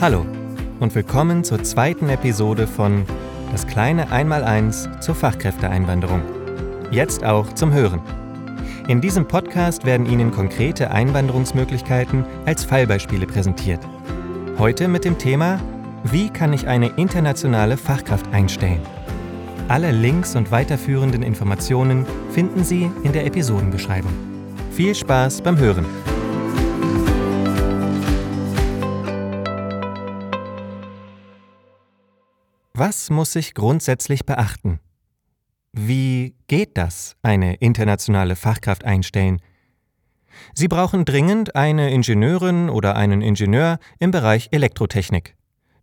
Hallo und willkommen zur zweiten Episode von Das kleine Einmaleins zur Fachkräfteeinwanderung. Jetzt auch zum Hören. In diesem Podcast werden Ihnen konkrete Einwanderungsmöglichkeiten als Fallbeispiele präsentiert. Heute mit dem Thema Wie kann ich eine internationale Fachkraft einstellen? Alle Links und weiterführenden Informationen finden Sie in der Episodenbeschreibung. Viel Spaß beim Hören! Was muss ich grundsätzlich beachten? Wie geht das, eine internationale Fachkraft einstellen? Sie brauchen dringend eine Ingenieurin oder einen Ingenieur im Bereich Elektrotechnik.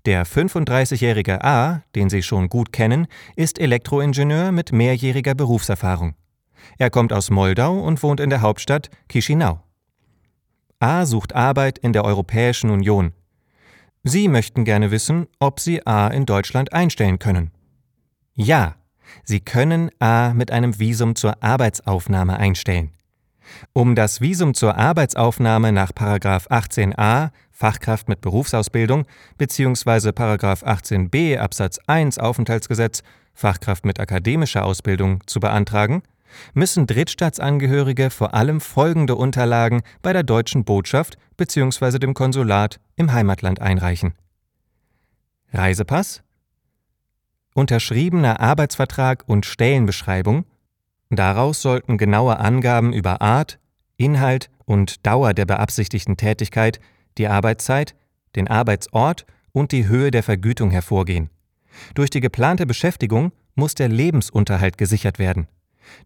Der 35-jährige A, den Sie schon gut kennen, ist Elektroingenieur mit mehrjähriger Berufserfahrung. Er kommt aus Moldau und wohnt in der Hauptstadt Chisinau. A sucht Arbeit in der Europäischen Union. Sie möchten gerne wissen, ob Sie A in Deutschland einstellen können. Ja, Sie können A mit einem Visum zur Arbeitsaufnahme einstellen. Um das Visum zur Arbeitsaufnahme nach 18a Fachkraft mit Berufsausbildung bzw. 18b Absatz 1 Aufenthaltsgesetz Fachkraft mit akademischer Ausbildung zu beantragen, müssen Drittstaatsangehörige vor allem folgende Unterlagen bei der deutschen Botschaft bzw. dem Konsulat im Heimatland einreichen. Reisepass, unterschriebener Arbeitsvertrag und Stellenbeschreibung, daraus sollten genaue Angaben über Art, Inhalt und Dauer der beabsichtigten Tätigkeit, die Arbeitszeit, den Arbeitsort und die Höhe der Vergütung hervorgehen. Durch die geplante Beschäftigung muss der Lebensunterhalt gesichert werden.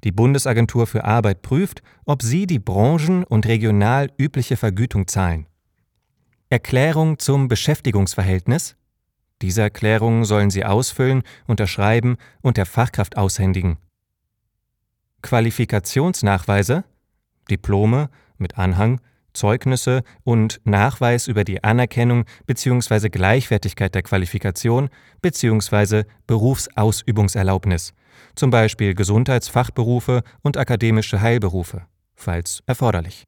Die Bundesagentur für Arbeit prüft, ob sie die branchen- und regional übliche Vergütung zahlen. Erklärung zum Beschäftigungsverhältnis. Diese Erklärung sollen Sie ausfüllen, unterschreiben und der Fachkraft aushändigen. Qualifikationsnachweise, Diplome mit Anhang, Zeugnisse und Nachweis über die Anerkennung bzw. Gleichwertigkeit der Qualifikation bzw. Berufsausübungserlaubnis zum Beispiel Gesundheitsfachberufe und akademische Heilberufe, falls erforderlich.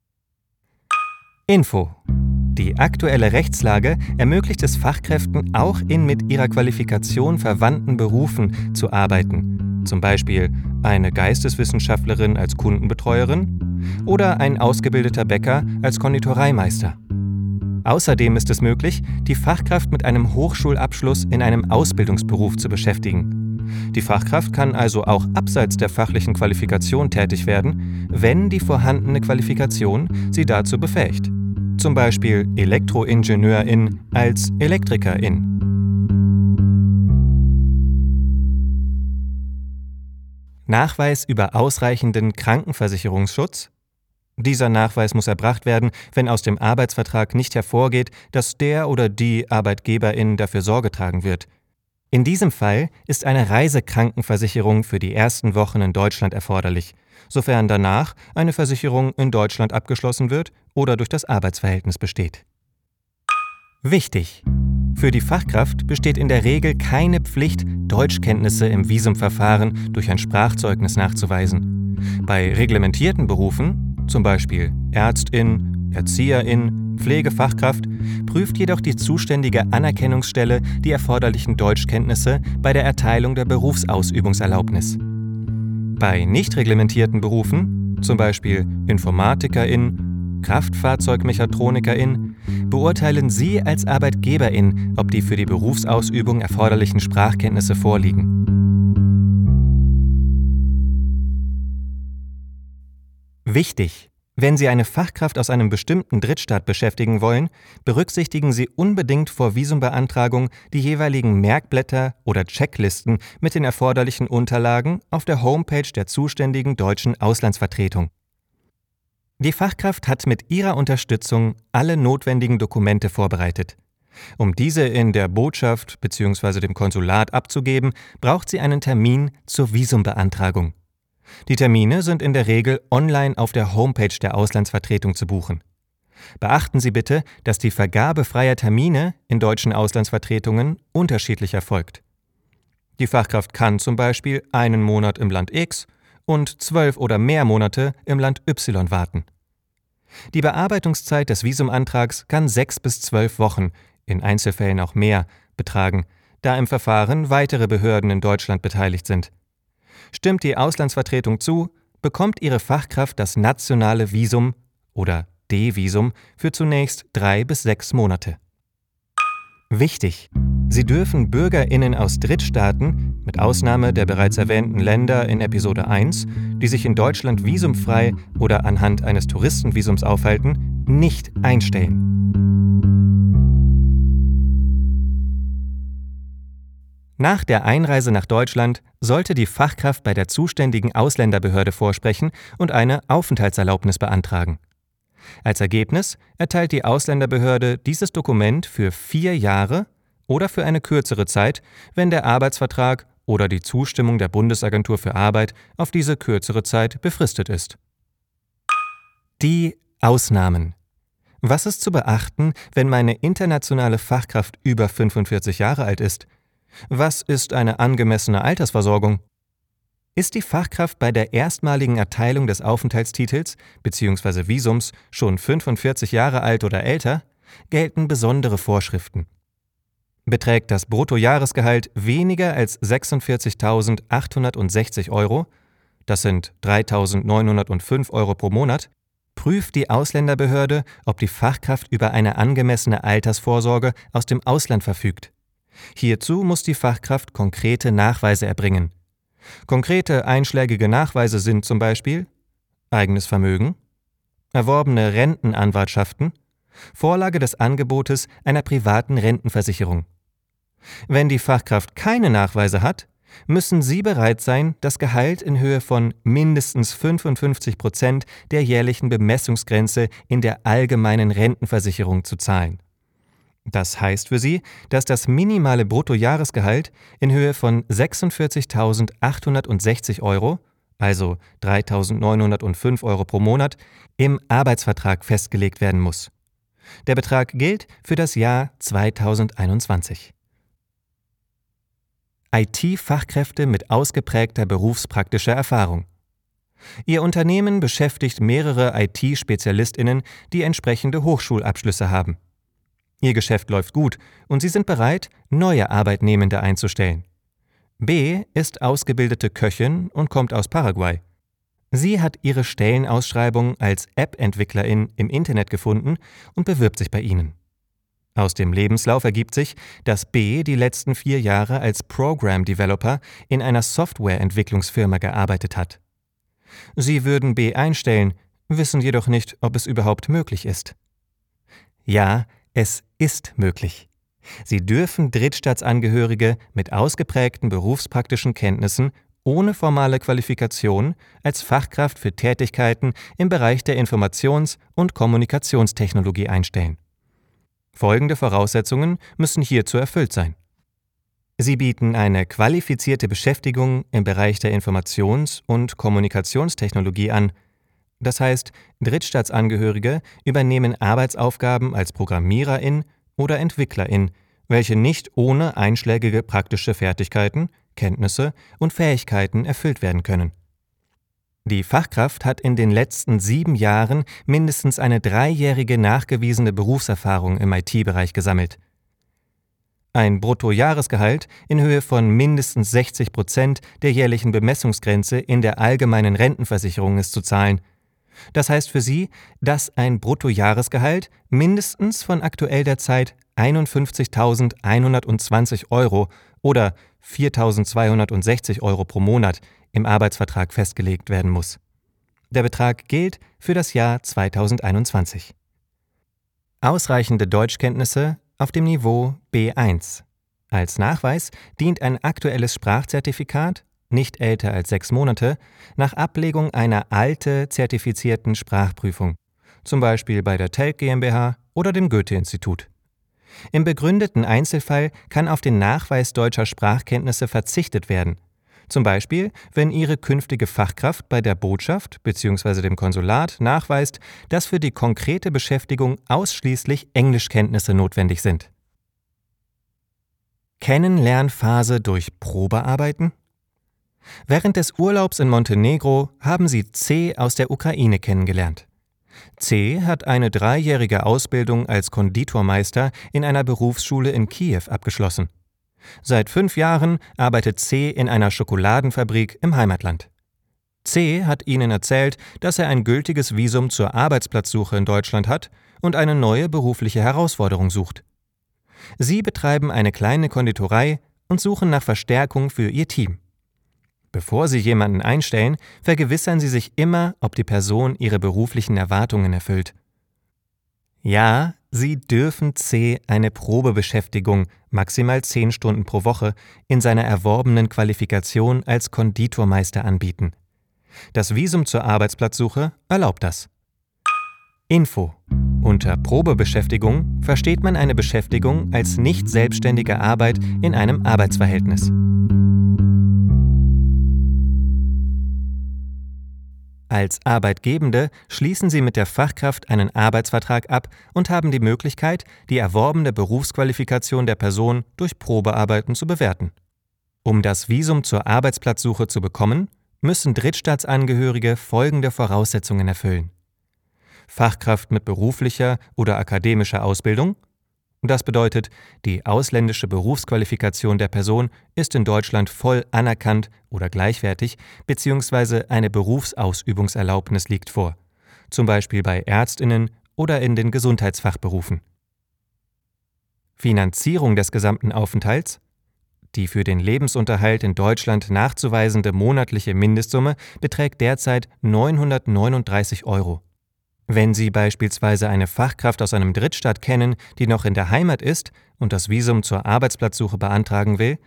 Info. Die aktuelle Rechtslage ermöglicht es Fachkräften auch in mit ihrer Qualifikation verwandten Berufen zu arbeiten, zum Beispiel eine Geisteswissenschaftlerin als Kundenbetreuerin oder ein ausgebildeter Bäcker als Konditoreimeister. Außerdem ist es möglich, die Fachkraft mit einem Hochschulabschluss in einem Ausbildungsberuf zu beschäftigen. Die Fachkraft kann also auch abseits der fachlichen Qualifikation tätig werden, wenn die vorhandene Qualifikation sie dazu befähigt. Zum Beispiel Elektroingenieurin als Elektrikerin. Nachweis über ausreichenden Krankenversicherungsschutz. Dieser Nachweis muss erbracht werden, wenn aus dem Arbeitsvertrag nicht hervorgeht, dass der oder die Arbeitgeberin dafür Sorge tragen wird. In diesem Fall ist eine Reisekrankenversicherung für die ersten Wochen in Deutschland erforderlich, sofern danach eine Versicherung in Deutschland abgeschlossen wird oder durch das Arbeitsverhältnis besteht. Wichtig! Für die Fachkraft besteht in der Regel keine Pflicht, Deutschkenntnisse im Visumverfahren durch ein Sprachzeugnis nachzuweisen. Bei reglementierten Berufen, zum Beispiel Ärztin, Erzieherin, Pflegefachkraft prüft jedoch die zuständige Anerkennungsstelle die erforderlichen Deutschkenntnisse bei der Erteilung der Berufsausübungserlaubnis. Bei nicht reglementierten Berufen, zum Beispiel Informatikerin, Kraftfahrzeugmechatronikerin, beurteilen Sie als Arbeitgeberin, ob die für die Berufsausübung erforderlichen Sprachkenntnisse vorliegen. Wichtig! Wenn Sie eine Fachkraft aus einem bestimmten Drittstaat beschäftigen wollen, berücksichtigen Sie unbedingt vor Visumbeantragung die jeweiligen Merkblätter oder Checklisten mit den erforderlichen Unterlagen auf der Homepage der zuständigen deutschen Auslandsvertretung. Die Fachkraft hat mit ihrer Unterstützung alle notwendigen Dokumente vorbereitet. Um diese in der Botschaft bzw. dem Konsulat abzugeben, braucht sie einen Termin zur Visumbeantragung. Die Termine sind in der Regel online auf der Homepage der Auslandsvertretung zu buchen. Beachten Sie bitte, dass die Vergabe freier Termine in deutschen Auslandsvertretungen unterschiedlich erfolgt. Die Fachkraft kann zum Beispiel einen Monat im Land X und zwölf oder mehr Monate im Land Y warten. Die Bearbeitungszeit des Visumantrags kann sechs bis zwölf Wochen, in Einzelfällen auch mehr, betragen, da im Verfahren weitere Behörden in Deutschland beteiligt sind. Stimmt die Auslandsvertretung zu, bekommt ihre Fachkraft das nationale Visum oder D-Visum für zunächst drei bis sechs Monate. Wichtig! Sie dürfen Bürgerinnen aus Drittstaaten, mit Ausnahme der bereits erwähnten Länder in Episode 1, die sich in Deutschland visumfrei oder anhand eines Touristenvisums aufhalten, nicht einstellen. Nach der Einreise nach Deutschland sollte die Fachkraft bei der zuständigen Ausländerbehörde vorsprechen und eine Aufenthaltserlaubnis beantragen. Als Ergebnis erteilt die Ausländerbehörde dieses Dokument für vier Jahre oder für eine kürzere Zeit, wenn der Arbeitsvertrag oder die Zustimmung der Bundesagentur für Arbeit auf diese kürzere Zeit befristet ist. Die Ausnahmen. Was ist zu beachten, wenn meine internationale Fachkraft über 45 Jahre alt ist? Was ist eine angemessene Altersversorgung? Ist die Fachkraft bei der erstmaligen Erteilung des Aufenthaltstitels bzw. Visums schon 45 Jahre alt oder älter, gelten besondere Vorschriften. Beträgt das Bruttojahresgehalt weniger als 46.860 Euro, das sind 3.905 Euro pro Monat, prüft die Ausländerbehörde, ob die Fachkraft über eine angemessene Altersvorsorge aus dem Ausland verfügt. Hierzu muss die Fachkraft konkrete Nachweise erbringen. Konkrete einschlägige Nachweise sind zum Beispiel eigenes Vermögen, erworbene Rentenanwartschaften, Vorlage des Angebotes einer privaten Rentenversicherung. Wenn die Fachkraft keine Nachweise hat, müssen Sie bereit sein, das Gehalt in Höhe von mindestens 55 Prozent der jährlichen Bemessungsgrenze in der allgemeinen Rentenversicherung zu zahlen. Das heißt für Sie, dass das minimale Bruttojahresgehalt in Höhe von 46.860 Euro, also 3.905 Euro pro Monat, im Arbeitsvertrag festgelegt werden muss. Der Betrag gilt für das Jahr 2021. IT-Fachkräfte mit ausgeprägter berufspraktischer Erfahrung. Ihr Unternehmen beschäftigt mehrere IT-Spezialistinnen, die entsprechende Hochschulabschlüsse haben. Ihr Geschäft läuft gut und Sie sind bereit, neue Arbeitnehmende einzustellen. B ist ausgebildete Köchin und kommt aus Paraguay. Sie hat ihre Stellenausschreibung als App-Entwicklerin im Internet gefunden und bewirbt sich bei Ihnen. Aus dem Lebenslauf ergibt sich, dass B die letzten vier Jahre als Program Developer in einer Softwareentwicklungsfirma gearbeitet hat. Sie würden B einstellen, wissen jedoch nicht, ob es überhaupt möglich ist. Ja, es ist möglich. Sie dürfen Drittstaatsangehörige mit ausgeprägten berufspraktischen Kenntnissen ohne formale Qualifikation als Fachkraft für Tätigkeiten im Bereich der Informations- und Kommunikationstechnologie einstellen. Folgende Voraussetzungen müssen hierzu erfüllt sein. Sie bieten eine qualifizierte Beschäftigung im Bereich der Informations- und Kommunikationstechnologie an, das heißt, Drittstaatsangehörige übernehmen Arbeitsaufgaben als Programmiererin oder Entwicklerin, welche nicht ohne einschlägige praktische Fertigkeiten, Kenntnisse und Fähigkeiten erfüllt werden können. Die Fachkraft hat in den letzten sieben Jahren mindestens eine dreijährige nachgewiesene Berufserfahrung im IT-Bereich gesammelt. Ein Bruttojahresgehalt in Höhe von mindestens 60 Prozent der jährlichen Bemessungsgrenze in der allgemeinen Rentenversicherung ist zu zahlen – das heißt für sie, dass ein Bruttojahresgehalt mindestens von aktuell derzeit 51.120 Euro oder 4.260 Euro pro Monat im Arbeitsvertrag festgelegt werden muss. Der Betrag gilt für das Jahr 2021. Ausreichende Deutschkenntnisse auf dem Niveau B1. Als Nachweis dient ein aktuelles Sprachzertifikat nicht älter als sechs Monate, nach Ablegung einer alte zertifizierten Sprachprüfung, zum Beispiel bei der Telk GmbH oder dem Goethe-Institut. Im begründeten Einzelfall kann auf den Nachweis deutscher Sprachkenntnisse verzichtet werden, zum Beispiel, wenn Ihre künftige Fachkraft bei der Botschaft bzw. dem Konsulat nachweist, dass für die konkrete Beschäftigung ausschließlich Englischkenntnisse notwendig sind. Kennenlernphase durch Probearbeiten? Während des Urlaubs in Montenegro haben sie C aus der Ukraine kennengelernt. C hat eine dreijährige Ausbildung als Konditormeister in einer Berufsschule in Kiew abgeschlossen. Seit fünf Jahren arbeitet C in einer Schokoladenfabrik im Heimatland. C hat ihnen erzählt, dass er ein gültiges Visum zur Arbeitsplatzsuche in Deutschland hat und eine neue berufliche Herausforderung sucht. Sie betreiben eine kleine Konditorei und suchen nach Verstärkung für ihr Team. Bevor Sie jemanden einstellen, vergewissern Sie sich immer, ob die Person Ihre beruflichen Erwartungen erfüllt. Ja, Sie dürfen C eine Probebeschäftigung, maximal 10 Stunden pro Woche, in seiner erworbenen Qualifikation als Konditormeister anbieten. Das Visum zur Arbeitsplatzsuche erlaubt das. Info. Unter Probebeschäftigung versteht man eine Beschäftigung als nicht selbstständige Arbeit in einem Arbeitsverhältnis. Als Arbeitgebende schließen Sie mit der Fachkraft einen Arbeitsvertrag ab und haben die Möglichkeit, die erworbene Berufsqualifikation der Person durch Probearbeiten zu bewerten. Um das Visum zur Arbeitsplatzsuche zu bekommen, müssen Drittstaatsangehörige folgende Voraussetzungen erfüllen. Fachkraft mit beruflicher oder akademischer Ausbildung, das bedeutet, die ausländische Berufsqualifikation der Person ist in Deutschland voll anerkannt oder gleichwertig, bzw. eine Berufsausübungserlaubnis liegt vor, zum Beispiel bei Ärztinnen oder in den Gesundheitsfachberufen. Finanzierung des gesamten Aufenthalts die für den Lebensunterhalt in Deutschland nachzuweisende monatliche Mindestsumme beträgt derzeit 939 Euro. Wenn Sie beispielsweise eine Fachkraft aus einem Drittstaat kennen, die noch in der Heimat ist und das Visum zur Arbeitsplatzsuche beantragen will,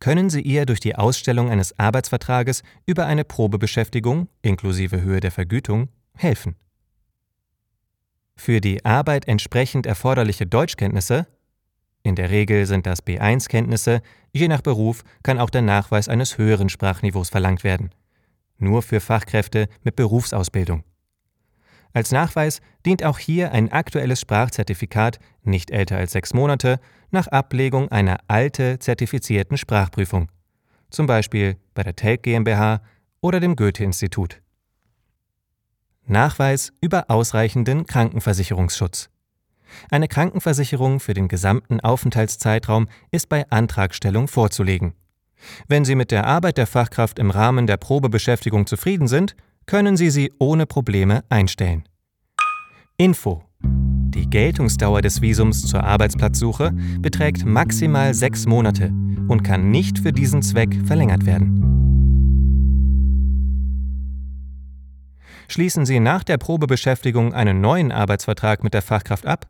können Sie ihr durch die Ausstellung eines Arbeitsvertrages über eine Probebeschäftigung inklusive Höhe der Vergütung helfen. Für die Arbeit entsprechend erforderliche Deutschkenntnisse in der Regel sind das B1-Kenntnisse, je nach Beruf kann auch der Nachweis eines höheren Sprachniveaus verlangt werden. Nur für Fachkräfte mit Berufsausbildung. Als Nachweis dient auch hier ein aktuelles Sprachzertifikat, nicht älter als sechs Monate, nach Ablegung einer alte zertifizierten Sprachprüfung, zum Beispiel bei der Telk GmbH oder dem Goethe-Institut. Nachweis über ausreichenden Krankenversicherungsschutz. Eine Krankenversicherung für den gesamten Aufenthaltszeitraum ist bei Antragstellung vorzulegen. Wenn Sie mit der Arbeit der Fachkraft im Rahmen der Probebeschäftigung zufrieden sind, können Sie sie ohne Probleme einstellen. Info. Die Geltungsdauer des Visums zur Arbeitsplatzsuche beträgt maximal sechs Monate und kann nicht für diesen Zweck verlängert werden. Schließen Sie nach der Probebeschäftigung einen neuen Arbeitsvertrag mit der Fachkraft ab,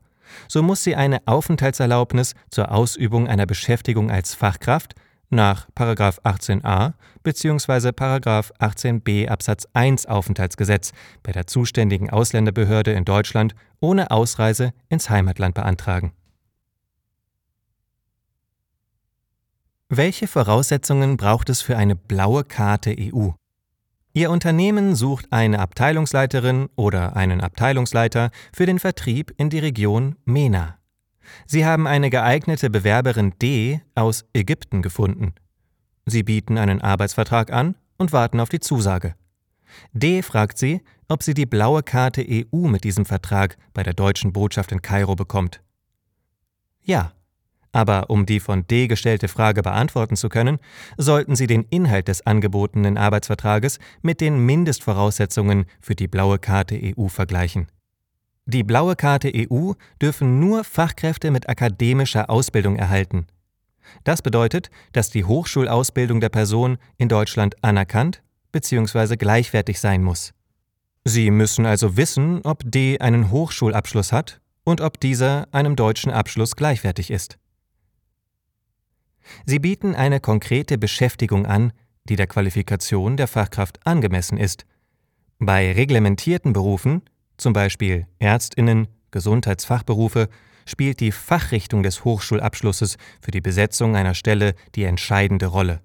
so muss sie eine Aufenthaltserlaubnis zur Ausübung einer Beschäftigung als Fachkraft nach 18a bzw. 18b Absatz 1 Aufenthaltsgesetz bei der zuständigen Ausländerbehörde in Deutschland ohne Ausreise ins Heimatland beantragen. Welche Voraussetzungen braucht es für eine blaue Karte EU? Ihr Unternehmen sucht eine Abteilungsleiterin oder einen Abteilungsleiter für den Vertrieb in die Region MENA. Sie haben eine geeignete Bewerberin D aus Ägypten gefunden. Sie bieten einen Arbeitsvertrag an und warten auf die Zusage. D fragt sie, ob sie die blaue Karte EU mit diesem Vertrag bei der deutschen Botschaft in Kairo bekommt. Ja, aber um die von D gestellte Frage beantworten zu können, sollten Sie den Inhalt des angebotenen Arbeitsvertrages mit den Mindestvoraussetzungen für die blaue Karte EU vergleichen. Die blaue Karte EU dürfen nur Fachkräfte mit akademischer Ausbildung erhalten. Das bedeutet, dass die Hochschulausbildung der Person in Deutschland anerkannt bzw. gleichwertig sein muss. Sie müssen also wissen, ob D einen Hochschulabschluss hat und ob dieser einem deutschen Abschluss gleichwertig ist. Sie bieten eine konkrete Beschäftigung an, die der Qualifikation der Fachkraft angemessen ist. Bei reglementierten Berufen, zum Beispiel Ärztinnen, Gesundheitsfachberufe, spielt die Fachrichtung des Hochschulabschlusses für die Besetzung einer Stelle die entscheidende Rolle.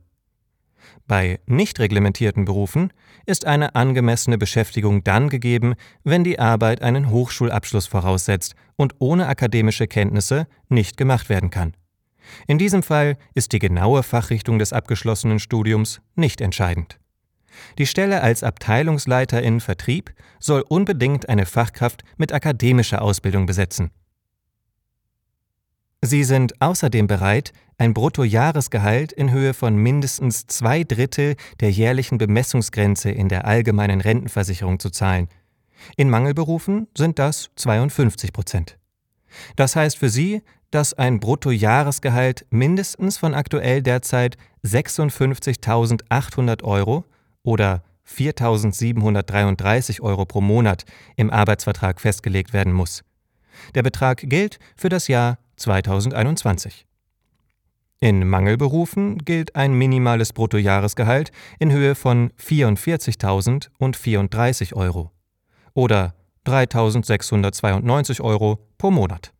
Bei nicht reglementierten Berufen ist eine angemessene Beschäftigung dann gegeben, wenn die Arbeit einen Hochschulabschluss voraussetzt und ohne akademische Kenntnisse nicht gemacht werden kann. In diesem Fall ist die genaue Fachrichtung des abgeschlossenen Studiums nicht entscheidend. Die Stelle als Abteilungsleiterin Vertrieb soll unbedingt eine Fachkraft mit akademischer Ausbildung besetzen. Sie sind außerdem bereit, ein Bruttojahresgehalt in Höhe von mindestens zwei Drittel der jährlichen Bemessungsgrenze in der allgemeinen Rentenversicherung zu zahlen. In Mangelberufen sind das 52 Prozent. Das heißt für Sie, dass ein Bruttojahresgehalt mindestens von aktuell derzeit 56.800 Euro oder 4.733 Euro pro Monat im Arbeitsvertrag festgelegt werden muss. Der Betrag gilt für das Jahr 2021. In Mangelberufen gilt ein minimales Bruttojahresgehalt in Höhe von 44.034 Euro oder 3.692 Euro pro Monat.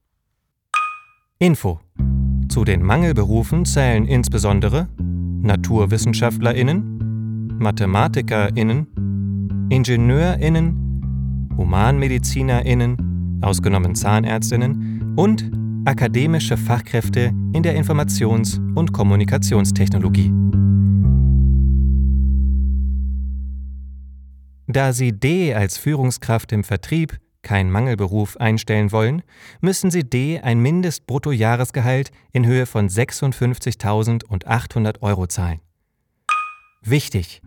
Info Zu den Mangelberufen zählen insbesondere NaturwissenschaftlerInnen, MathematikerInnen, IngenieurInnen, HumanmedizinerInnen, ausgenommen ZahnärztInnen und akademische Fachkräfte in der Informations- und Kommunikationstechnologie. Da Sie D als Führungskraft im Vertrieb kein Mangelberuf einstellen wollen, müssen Sie D ein Mindestbruttojahresgehalt in Höhe von 56.800 Euro zahlen. Wichtig!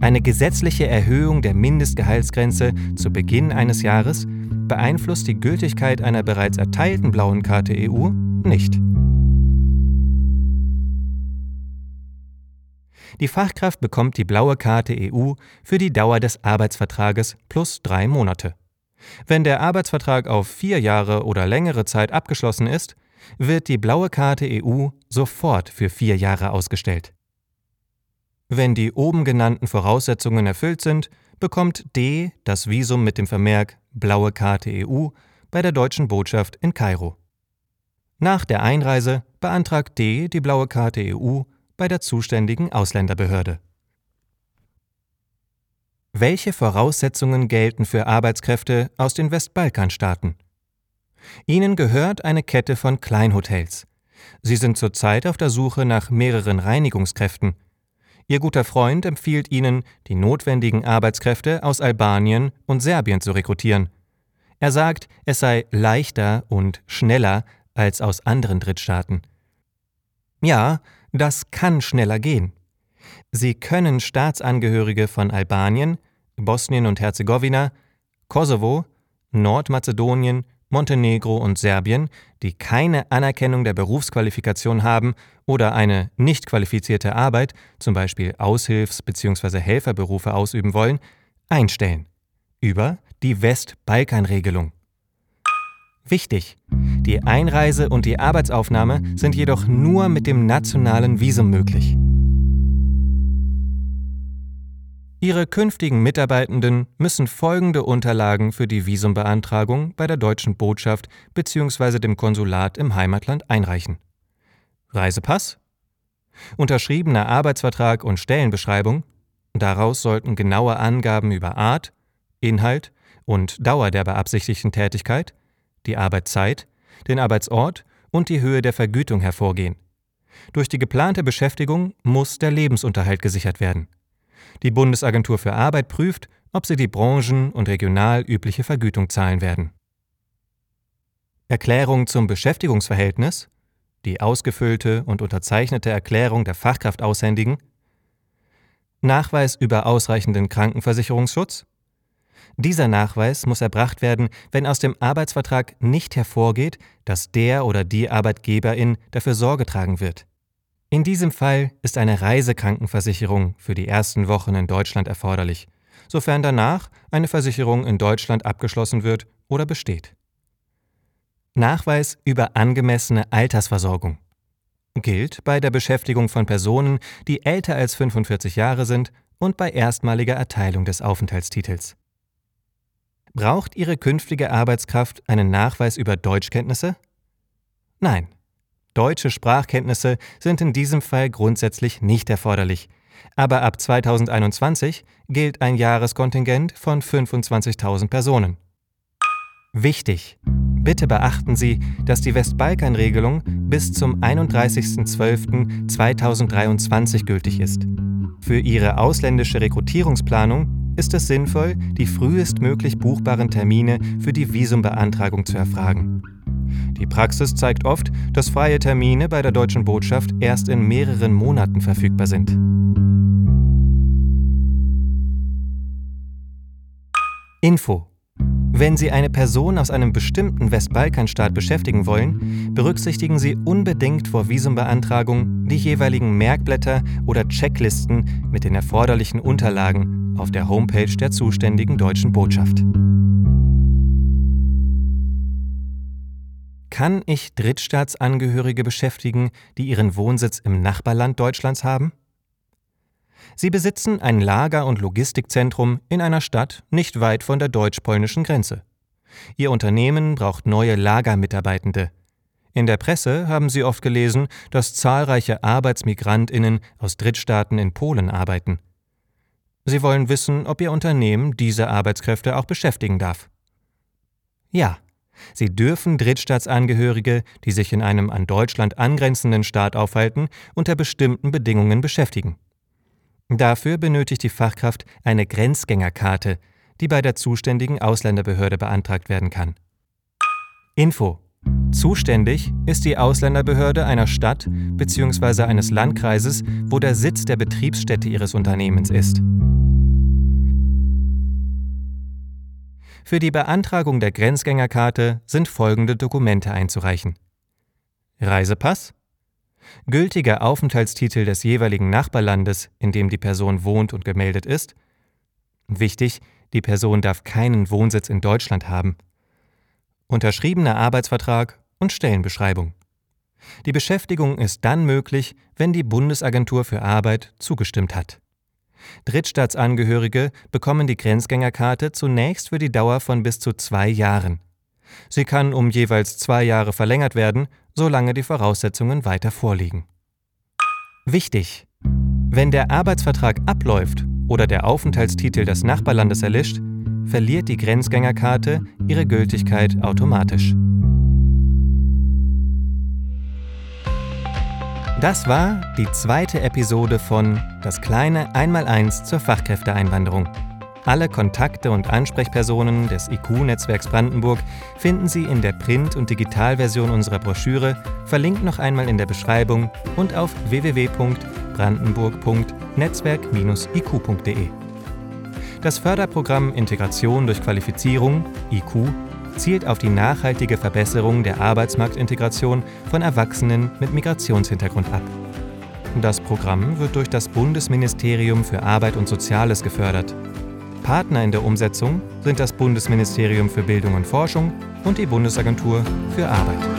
Eine gesetzliche Erhöhung der Mindestgehaltsgrenze zu Beginn eines Jahres beeinflusst die Gültigkeit einer bereits erteilten blauen Karte EU nicht. Die Fachkraft bekommt die blaue Karte EU für die Dauer des Arbeitsvertrages plus drei Monate. Wenn der Arbeitsvertrag auf vier Jahre oder längere Zeit abgeschlossen ist, wird die blaue Karte EU sofort für vier Jahre ausgestellt. Wenn die oben genannten Voraussetzungen erfüllt sind, bekommt D das Visum mit dem Vermerk Blaue Karte EU bei der deutschen Botschaft in Kairo. Nach der Einreise beantragt D die Blaue Karte EU bei der zuständigen Ausländerbehörde. Welche Voraussetzungen gelten für Arbeitskräfte aus den Westbalkanstaaten? Ihnen gehört eine Kette von Kleinhotels. Sie sind zurzeit auf der Suche nach mehreren Reinigungskräften. Ihr guter Freund empfiehlt Ihnen, die notwendigen Arbeitskräfte aus Albanien und Serbien zu rekrutieren. Er sagt, es sei leichter und schneller als aus anderen Drittstaaten. Ja, das kann schneller gehen. Sie können Staatsangehörige von Albanien, Bosnien und Herzegowina, Kosovo, Nordmazedonien, Montenegro und Serbien, die keine Anerkennung der Berufsqualifikation haben oder eine nicht qualifizierte Arbeit, zum Beispiel Aushilfs- bzw. Helferberufe ausüben wollen, einstellen. Über die West-Balkan-Regelung. Wichtig! Die Einreise und die Arbeitsaufnahme sind jedoch nur mit dem nationalen Visum möglich. Ihre künftigen Mitarbeitenden müssen folgende Unterlagen für die Visumbeantragung bei der deutschen Botschaft bzw. dem Konsulat im Heimatland einreichen. Reisepass, unterschriebener Arbeitsvertrag und Stellenbeschreibung, daraus sollten genaue Angaben über Art, Inhalt und Dauer der beabsichtigten Tätigkeit, die Arbeitszeit, den Arbeitsort und die Höhe der Vergütung hervorgehen. Durch die geplante Beschäftigung muss der Lebensunterhalt gesichert werden. Die Bundesagentur für Arbeit prüft, ob sie die branchen- und regional übliche Vergütung zahlen werden. Erklärung zum Beschäftigungsverhältnis, die ausgefüllte und unterzeichnete Erklärung der Fachkraft aushändigen, Nachweis über ausreichenden Krankenversicherungsschutz. Dieser Nachweis muss erbracht werden, wenn aus dem Arbeitsvertrag nicht hervorgeht, dass der oder die Arbeitgeberin dafür Sorge tragen wird. In diesem Fall ist eine Reisekrankenversicherung für die ersten Wochen in Deutschland erforderlich, sofern danach eine Versicherung in Deutschland abgeschlossen wird oder besteht. Nachweis über angemessene Altersversorgung gilt bei der Beschäftigung von Personen, die älter als 45 Jahre sind und bei erstmaliger Erteilung des Aufenthaltstitels. Braucht Ihre künftige Arbeitskraft einen Nachweis über Deutschkenntnisse? Nein. Deutsche Sprachkenntnisse sind in diesem Fall grundsätzlich nicht erforderlich, aber ab 2021 gilt ein Jahreskontingent von 25.000 Personen. Wichtig! Bitte beachten Sie, dass die Westbalkan-Regelung bis zum 31.12.2023 gültig ist. Für Ihre ausländische Rekrutierungsplanung ist es sinnvoll, die frühestmöglich buchbaren Termine für die Visumbeantragung zu erfragen. Die Praxis zeigt oft, dass freie Termine bei der deutschen Botschaft erst in mehreren Monaten verfügbar sind. Info wenn Sie eine Person aus einem bestimmten Westbalkanstaat beschäftigen wollen, berücksichtigen Sie unbedingt vor Visumbeantragung die jeweiligen Merkblätter oder Checklisten mit den erforderlichen Unterlagen auf der Homepage der zuständigen deutschen Botschaft. Kann ich Drittstaatsangehörige beschäftigen, die ihren Wohnsitz im Nachbarland Deutschlands haben? Sie besitzen ein Lager- und Logistikzentrum in einer Stadt nicht weit von der deutsch-polnischen Grenze. Ihr Unternehmen braucht neue Lagermitarbeitende. In der Presse haben Sie oft gelesen, dass zahlreiche Arbeitsmigrantinnen aus Drittstaaten in Polen arbeiten. Sie wollen wissen, ob Ihr Unternehmen diese Arbeitskräfte auch beschäftigen darf. Ja, Sie dürfen Drittstaatsangehörige, die sich in einem an Deutschland angrenzenden Staat aufhalten, unter bestimmten Bedingungen beschäftigen. Dafür benötigt die Fachkraft eine Grenzgängerkarte, die bei der zuständigen Ausländerbehörde beantragt werden kann. Info Zuständig ist die Ausländerbehörde einer Stadt bzw. eines Landkreises, wo der Sitz der Betriebsstätte ihres Unternehmens ist. Für die Beantragung der Grenzgängerkarte sind folgende Dokumente einzureichen. Reisepass, gültiger Aufenthaltstitel des jeweiligen Nachbarlandes, in dem die Person wohnt und gemeldet ist. Wichtig, die Person darf keinen Wohnsitz in Deutschland haben. Unterschriebener Arbeitsvertrag und Stellenbeschreibung. Die Beschäftigung ist dann möglich, wenn die Bundesagentur für Arbeit zugestimmt hat. Drittstaatsangehörige bekommen die Grenzgängerkarte zunächst für die Dauer von bis zu zwei Jahren. Sie kann um jeweils zwei Jahre verlängert werden, solange die Voraussetzungen weiter vorliegen. Wichtig! Wenn der Arbeitsvertrag abläuft oder der Aufenthaltstitel des Nachbarlandes erlischt, verliert die Grenzgängerkarte ihre Gültigkeit automatisch. Das war die zweite Episode von Das kleine Einmaleins zur Fachkräfteeinwanderung. Alle Kontakte und Ansprechpersonen des IQ-Netzwerks Brandenburg finden Sie in der Print- und Digitalversion unserer Broschüre, verlinkt noch einmal in der Beschreibung und auf www.brandenburg.netzwerk-iq.de. Das Förderprogramm Integration durch Qualifizierung IQ zielt auf die nachhaltige Verbesserung der Arbeitsmarktintegration von Erwachsenen mit Migrationshintergrund ab. Das Programm wird durch das Bundesministerium für Arbeit und Soziales gefördert Partner in der Umsetzung sind das Bundesministerium für Bildung und Forschung und die Bundesagentur für Arbeit.